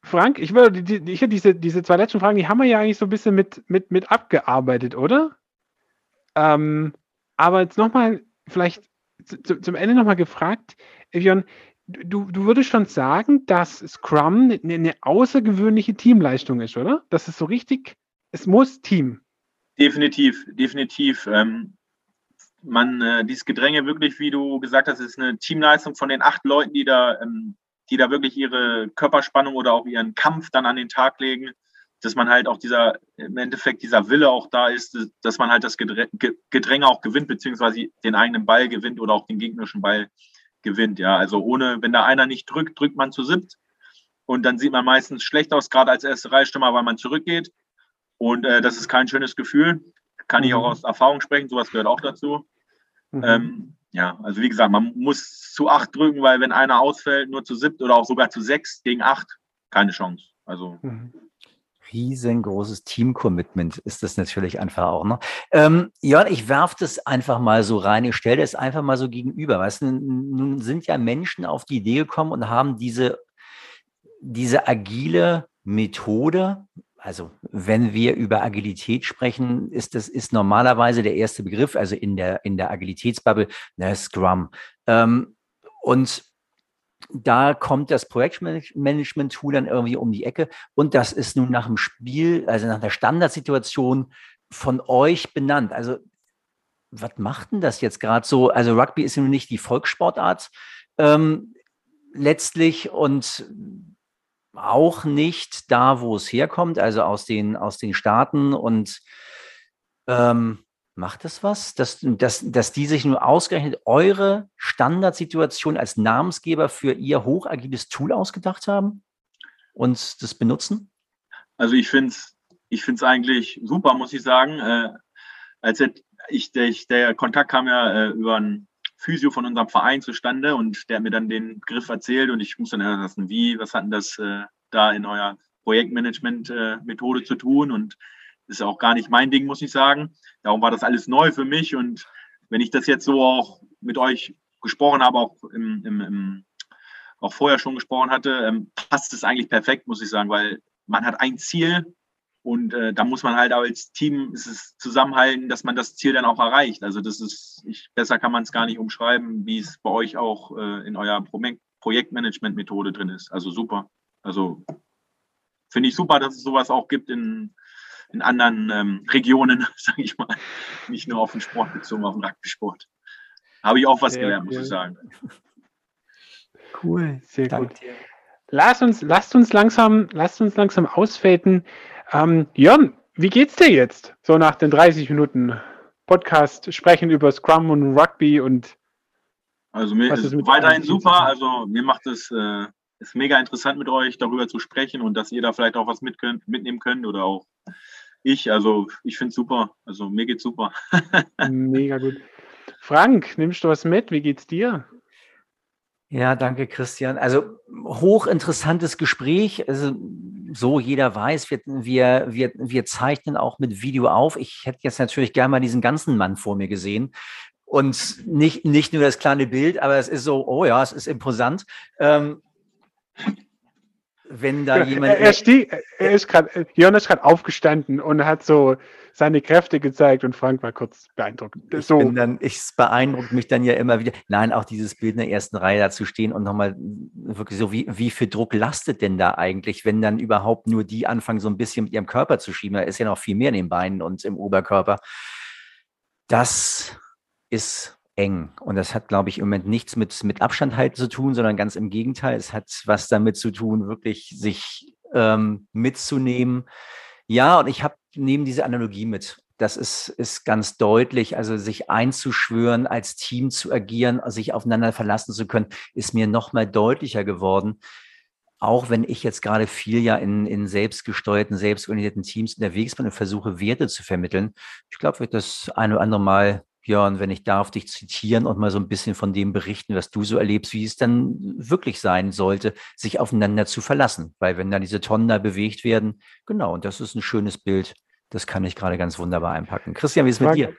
Frank, ich würde die, die, diese, diese zwei letzten Fragen, die haben wir ja eigentlich so ein bisschen mit, mit, mit abgearbeitet, oder? Ähm, aber jetzt nochmal, vielleicht zu, zum Ende nochmal gefragt, Evion, du, du würdest schon sagen, dass Scrum eine, eine außergewöhnliche Teamleistung ist, oder? Das ist so richtig, es muss Team. Definitiv, definitiv. Ähm, man, äh, dieses Gedränge wirklich, wie du gesagt hast, ist eine Teamleistung von den acht Leuten, die da ähm, die da wirklich ihre Körperspannung oder auch ihren Kampf dann an den Tag legen, dass man halt auch dieser, im Endeffekt dieser Wille auch da ist, dass man halt das Gedränge auch gewinnt, beziehungsweise den eigenen Ball gewinnt oder auch den gegnerischen Ball gewinnt. Ja, also ohne, wenn da einer nicht drückt, drückt man zu siebt. Und dann sieht man meistens schlecht aus, gerade als erste Reihstimmer, weil man zurückgeht. Und äh, das ist kein schönes Gefühl. Kann ich auch mhm. aus Erfahrung sprechen, sowas gehört auch dazu. Mhm. Ähm, ja, also wie gesagt, man muss zu acht drücken, weil wenn einer ausfällt, nur zu siebt oder auch sogar zu sechs gegen acht, keine Chance. Also. Mhm. Riesengroßes Team-Commitment ist das natürlich einfach auch. Ne? Ähm, Jörn, ich werfe das einfach mal so rein, ich stelle das einfach mal so gegenüber. Weißt du, nun sind ja Menschen auf die Idee gekommen und haben diese, diese agile Methode also wenn wir über Agilität sprechen, ist das ist normalerweise der erste Begriff, also in der, in der Agilitätsbubble, ne, Scrum. Ähm, und da kommt das Projektmanagement-Tool dann irgendwie um die Ecke und das ist nun nach dem Spiel, also nach der Standardsituation von euch benannt. Also was macht denn das jetzt gerade so? Also Rugby ist nun nicht die Volkssportart ähm, letztlich und auch nicht da, wo es herkommt, also aus den, aus den Staaten. Und ähm, macht das was, dass, dass, dass die sich nur ausgerechnet eure Standardsituation als Namensgeber für ihr hochagiles Tool ausgedacht haben und das benutzen? Also ich finde es ich find's eigentlich super, muss ich sagen. Äh, als ich, der, der Kontakt kam ja äh, über ein Physio von unserem Verein zustande und der hat mir dann den Begriff erzählt und ich muss dann lassen, wie, was hat denn das äh, da in eurer Projektmanagement-Methode äh, zu tun und ist auch gar nicht mein Ding, muss ich sagen. Darum war das alles neu für mich und wenn ich das jetzt so auch mit euch gesprochen habe, auch im, im, im auch vorher schon gesprochen hatte, ähm, passt es eigentlich perfekt, muss ich sagen, weil man hat ein Ziel und äh, da muss man halt als Team ist es zusammenhalten, dass man das Ziel dann auch erreicht. Also das ist, ich, besser kann man es gar nicht umschreiben, wie es bei euch auch äh, in eurer Pro Projektmanagement-Methode drin ist. Also super. Also finde ich super, dass es sowas auch gibt in, in anderen ähm, Regionen, sage ich mal. Nicht nur auf den Sport bezogen, auf den Rugby-Sport. Habe ich auch was sehr gelernt, cool. muss ich sagen. Cool, sehr Danke gut. Dir. Lass uns, lasst uns langsam, lasst uns langsam ausfaden. Ähm, Jörn, wie geht's dir jetzt? So nach den 30 Minuten Podcast sprechen über Scrum und Rugby und also mir ist, ist weiterhin super. Also mir macht es äh, ist mega interessant mit euch darüber zu sprechen und dass ihr da vielleicht auch was mit könnt, mitnehmen könnt oder auch ich. Also ich finde es super. Also mir geht's super. mega gut. Frank, nimmst du was mit? Wie geht's dir? Ja, danke, Christian. Also hochinteressantes Gespräch. Also, so jeder weiß, wir, wir, wir, wir zeichnen auch mit Video auf. Ich hätte jetzt natürlich gerne mal diesen ganzen Mann vor mir gesehen. Und nicht, nicht nur das kleine Bild, aber es ist so, oh ja, es ist imposant. Ähm, wenn da jemand. Er, stieg, er ist gerade, Jörn ist gerade aufgestanden und hat so seine Kräfte gezeigt und Frank war kurz beeindruckt. So. Ich dann, ich beeindruckt mich dann ja immer wieder. Nein, auch dieses Bild in der ersten Reihe da zu stehen und nochmal wirklich so, wie, wie viel Druck lastet denn da eigentlich, wenn dann überhaupt nur die anfangen, so ein bisschen mit ihrem Körper zu schieben? Da ist ja noch viel mehr in den Beinen und im Oberkörper. Das ist eng. Und das hat, glaube ich, im Moment nichts mit, mit Abstand halten zu tun, sondern ganz im Gegenteil. Es hat was damit zu tun, wirklich sich ähm, mitzunehmen. Ja, und ich habe neben diese Analogie mit. Das ist, ist ganz deutlich. Also sich einzuschwören, als Team zu agieren, sich aufeinander verlassen zu können, ist mir noch mal deutlicher geworden. Auch wenn ich jetzt gerade viel ja in, in selbstgesteuerten, selbstorganisierten Teams unterwegs bin und versuche, Werte zu vermitteln. Ich glaube, wird das eine oder andere Mal Björn, wenn ich darf, dich zitieren und mal so ein bisschen von dem berichten, was du so erlebst, wie es dann wirklich sein sollte, sich aufeinander zu verlassen. Weil wenn da diese Tonnen da bewegt werden, genau, und das ist ein schönes Bild, das kann ich gerade ganz wunderbar einpacken. Christian, wie ist es mit dir?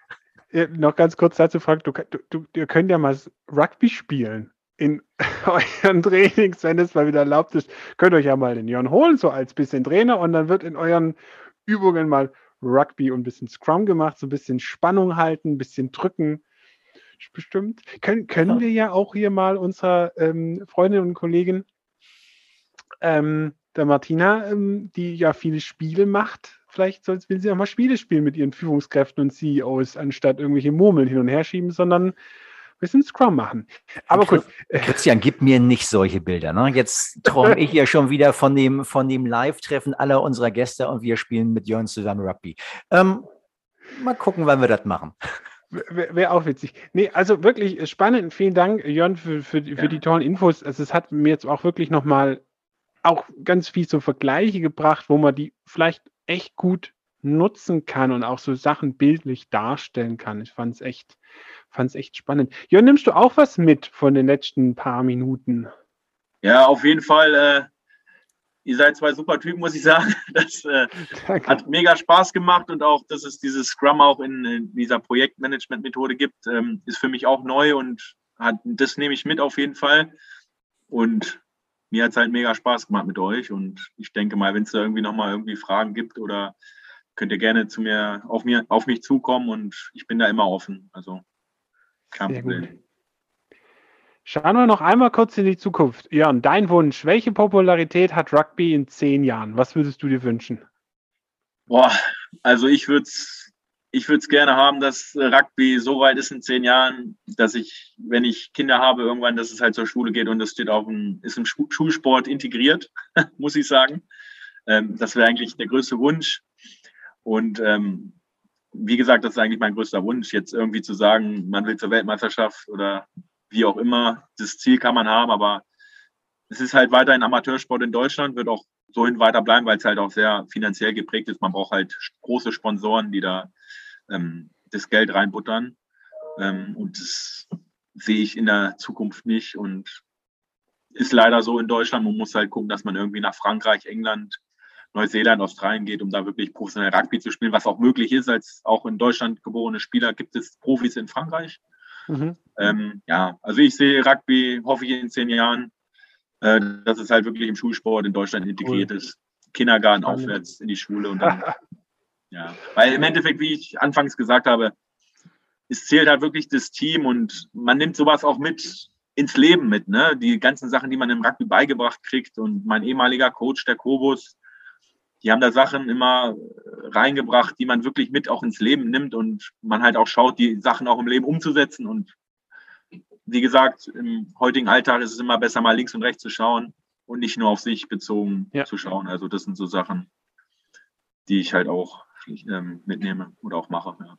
Ja, noch ganz kurz dazu, Frank, du, du, ihr könnt ja mal Rugby spielen in euren Trainings, wenn es mal wieder erlaubt ist, könnt ihr euch ja mal den Jörn holen, so als bisschen Trainer und dann wird in euren Übungen mal Rugby und ein bisschen Scrum gemacht, so ein bisschen Spannung halten, ein bisschen drücken. Bestimmt. Können, können wir ja auch hier mal unserer ähm, Freundin und Kollegin, ähm, der Martina, ähm, die ja viele Spiele macht, vielleicht soll, will sie auch mal Spiele spielen mit ihren Führungskräften und CEOs, anstatt irgendwelche Murmeln hin und her schieben, sondern bisschen Scrum machen. Aber gut. Christian, gib mir nicht solche Bilder. Ne? Jetzt träume ich ja schon wieder von dem, von dem Live-Treffen aller unserer Gäste und wir spielen mit Jörn zusammen Rugby. Ähm, mal gucken, wann wir das machen. Wäre wär auch witzig. Nee, also wirklich spannend. Vielen Dank, Jörn, für, für, für ja. die tollen Infos. Also es hat mir jetzt auch wirklich nochmal auch ganz viel so Vergleiche gebracht, wo man die vielleicht echt gut nutzen kann und auch so Sachen bildlich darstellen kann. Ich fand es echt, fand es echt spannend. Jörn, nimmst du auch was mit von den letzten paar Minuten? Ja, auf jeden Fall. Äh, ihr seid zwei super Typen, muss ich sagen. Das äh, hat mega Spaß gemacht und auch, dass es dieses Scrum auch in, in dieser Projektmanagement-Methode gibt, ähm, ist für mich auch neu und hat, das nehme ich mit auf jeden Fall. Und mir hat es halt mega Spaß gemacht mit euch und ich denke mal, wenn es da irgendwie nochmal irgendwie Fragen gibt oder könnt ihr gerne zu mir auf, mir, auf mich zukommen und ich bin da immer offen. Also kein Sehr Problem. Gut. Schauen wir noch einmal kurz in die Zukunft. Jörn, dein Wunsch, welche Popularität hat Rugby in zehn Jahren? Was würdest du dir wünschen? Boah, also ich würde es ich würde gerne haben, dass Rugby so weit ist in zehn Jahren, dass ich, wenn ich Kinder habe, irgendwann, dass es halt zur Schule geht und das steht auf dem, ist im Schulsport integriert, muss ich sagen. Ähm, das wäre eigentlich der größte Wunsch. Und ähm, wie gesagt, das ist eigentlich mein größter Wunsch, jetzt irgendwie zu sagen, man will zur Weltmeisterschaft oder wie auch immer. Das Ziel kann man haben, aber es ist halt weiterhin Amateursport in Deutschland, wird auch so hin weiter bleiben, weil es halt auch sehr finanziell geprägt ist. Man braucht halt große Sponsoren, die da ähm, das Geld reinbuttern. Ähm, und das sehe ich in der Zukunft nicht und ist leider so in Deutschland. Man muss halt gucken, dass man irgendwie nach Frankreich, England, Neuseeland, Australien geht, um da wirklich professionell Rugby zu spielen, was auch möglich ist. Als auch in Deutschland geborene Spieler gibt es Profis in Frankreich. Mhm. Ähm, ja, also ich sehe Rugby, hoffe ich in zehn Jahren, äh, dass es halt wirklich im Schulsport in Deutschland integriert cool. ist. Kindergarten Spannend. aufwärts in die Schule und dann, ja, weil im Endeffekt, wie ich anfangs gesagt habe, es zählt halt wirklich das Team und man nimmt sowas auch mit ins Leben mit, ne? Die ganzen Sachen, die man im Rugby beigebracht kriegt und mein ehemaliger Coach, der Kobus, die haben da Sachen immer reingebracht, die man wirklich mit auch ins Leben nimmt und man halt auch schaut, die Sachen auch im Leben umzusetzen. Und wie gesagt, im heutigen Alltag ist es immer besser, mal links und rechts zu schauen und nicht nur auf sich bezogen ja. zu schauen. Also das sind so Sachen, die ich halt auch ähm, mitnehme oder auch mache. Ja.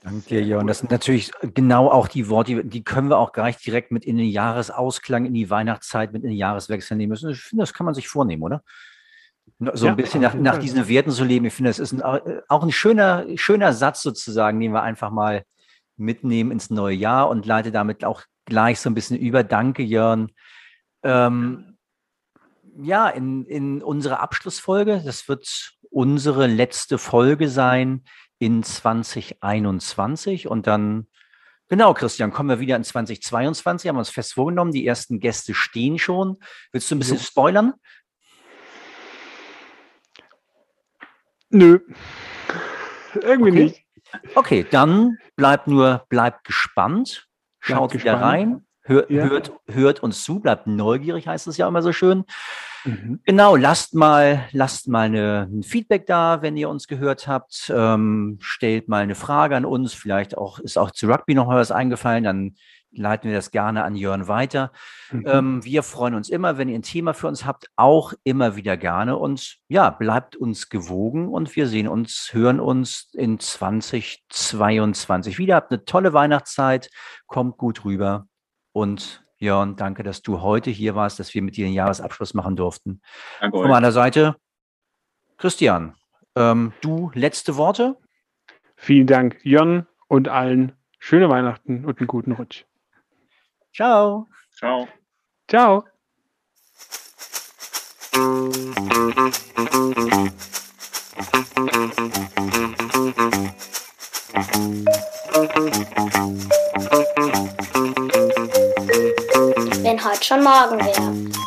Danke dir, Jörn. Das sind natürlich genau auch die Worte, die können wir auch gleich direkt mit in den Jahresausklang, in die Weihnachtszeit, mit in den Jahreswechsel nehmen müssen. Ich finde, das kann man sich vornehmen, oder? So ein ja, bisschen nach, nach, diesen Werten zu leben. Ich finde, das ist ein, auch ein schöner, schöner Satz sozusagen, den wir einfach mal mitnehmen ins neue Jahr und leite damit auch gleich so ein bisschen über. Danke, Jörn. Ähm, ja, in, in unserer Abschlussfolge, das wird unsere letzte Folge sein in 2021 und dann, genau, Christian, kommen wir wieder in 2022, haben wir uns fest vorgenommen, die ersten Gäste stehen schon. Willst du ein bisschen spoilern? Nö, irgendwie okay. nicht. Okay, dann bleibt nur, bleibt gespannt, schaut bleibt wieder rein, hört, ja. hört, hört uns zu, bleibt neugierig, heißt es ja immer so schön. Mhm. Genau, lasst mal, lasst mal eine, ein Feedback da, wenn ihr uns gehört habt. Ähm, stellt mal eine Frage an uns. Vielleicht auch ist auch zu Rugby noch mal was eingefallen. Dann leiten wir das gerne an Jörn weiter. Mhm. Ähm, wir freuen uns immer, wenn ihr ein Thema für uns habt, auch immer wieder gerne. Und ja, bleibt uns gewogen und wir sehen uns, hören uns in 2022 wieder. Habt eine tolle Weihnachtszeit, kommt gut rüber und Jörn, danke, dass du heute hier warst, dass wir mit dir den Jahresabschluss machen durften. Danke Von meiner Seite, Christian, ähm, du letzte Worte? Vielen Dank, Jörn, und allen schöne Weihnachten und einen guten Rutsch. Ciao. Ciao. Ciao. Wenn heute schon morgen wäre.